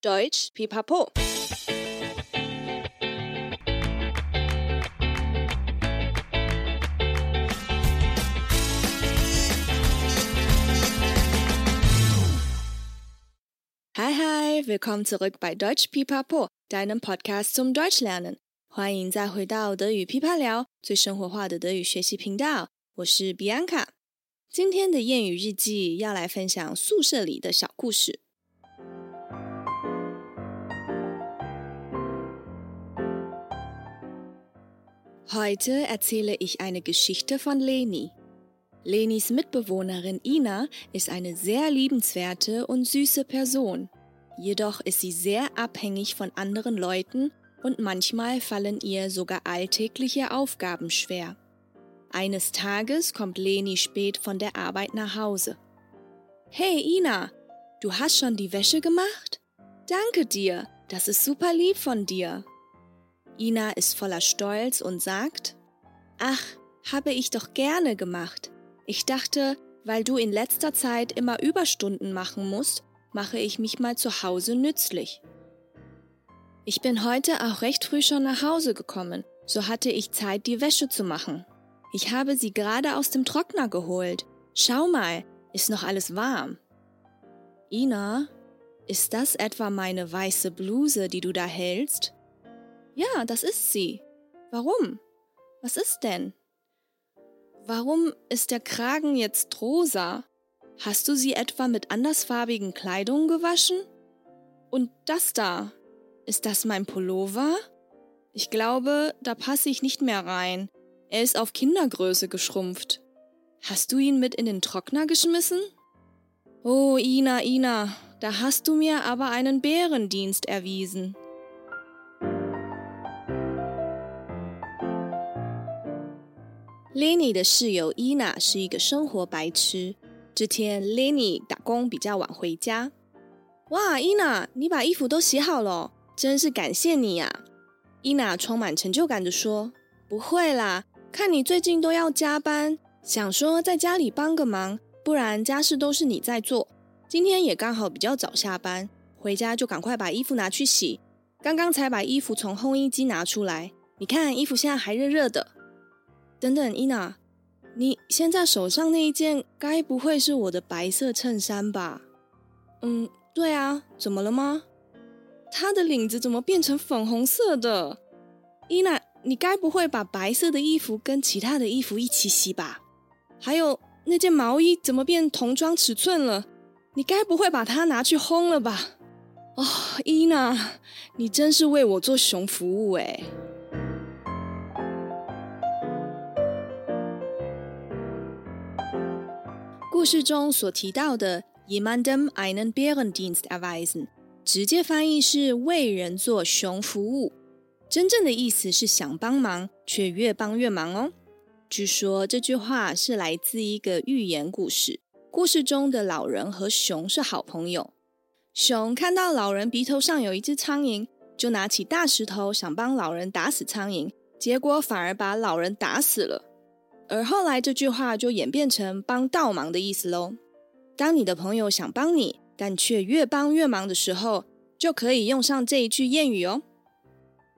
Deutsch Pipapo。Hi hi, willkommen zurück bei Deutsch Pipapo, deinem Podcast zum Deutsch lernen。欢迎再回到德语噼啪聊，最生活化的德语学习频道。我是 Bianca。今天的谚语日记要来分享宿舍里的小故事。Heute erzähle ich eine Geschichte von Leni. Lenis Mitbewohnerin Ina ist eine sehr liebenswerte und süße Person. Jedoch ist sie sehr abhängig von anderen Leuten und manchmal fallen ihr sogar alltägliche Aufgaben schwer. Eines Tages kommt Leni spät von der Arbeit nach Hause. Hey Ina, du hast schon die Wäsche gemacht? Danke dir, das ist super lieb von dir. Ina ist voller Stolz und sagt, Ach, habe ich doch gerne gemacht. Ich dachte, weil du in letzter Zeit immer Überstunden machen musst, mache ich mich mal zu Hause nützlich. Ich bin heute auch recht früh schon nach Hause gekommen, so hatte ich Zeit, die Wäsche zu machen. Ich habe sie gerade aus dem Trockner geholt. Schau mal, ist noch alles warm. Ina, ist das etwa meine weiße Bluse, die du da hältst? Ja, das ist sie. Warum? Was ist denn? Warum ist der Kragen jetzt rosa? Hast du sie etwa mit andersfarbigen Kleidung gewaschen? Und das da, ist das mein Pullover? Ich glaube, da passe ich nicht mehr rein. Er ist auf Kindergröße geschrumpft. Hast du ihn mit in den Trockner geschmissen? Oh, Ina, Ina, da hast du mir aber einen Bärendienst erwiesen. Lenny 的室友伊娜是一个生活白痴。这天，Lenny 打工比较晚回家。哇，伊娜，你把衣服都洗好了，真是感谢你呀！伊娜充满成就感地说：“不会啦，看你最近都要加班，想说在家里帮个忙，不然家事都是你在做。今天也刚好比较早下班，回家就赶快把衣服拿去洗。刚刚才把衣服从烘衣机拿出来，你看衣服现在还热热的。”等等，伊娜，你现在手上那一件该不会是我的白色衬衫吧？嗯，对啊，怎么了吗？它的领子怎么变成粉红色的？伊娜，你该不会把白色的衣服跟其他的衣服一起洗吧？还有那件毛衣怎么变童装尺寸了？你该不会把它拿去烘了吧？哦，伊娜，你真是为我做熊服务诶。故事中所提到的 jemandem einen Bärendienst erweisen，直接翻译是为人做熊服务，真正的意思是想帮忙却越帮越忙哦。据说这句话是来自一个寓言故事，故事中的老人和熊是好朋友。熊看到老人鼻头上有一只苍蝇，就拿起大石头想帮老人打死苍蝇，结果反而把老人打死了。而后来这句话就演变成帮倒忙的意思喽。当你的朋友想帮你，但却越帮越忙的时候，就可以用上这一句谚语哦。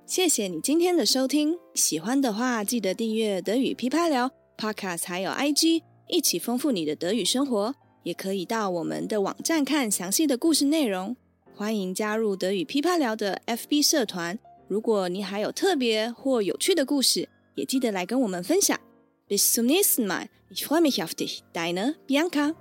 谢谢你今天的收听，喜欢的话记得订阅德语噼啪聊 Podcast，还有 IG，一起丰富你的德语生活。也可以到我们的网站看详细的故事内容。欢迎加入德语噼啪聊的 FB 社团。如果你还有特别或有趣的故事，也记得来跟我们分享。Bis zum nächsten Mal. Ich freue mich auf dich. Deine Bianca.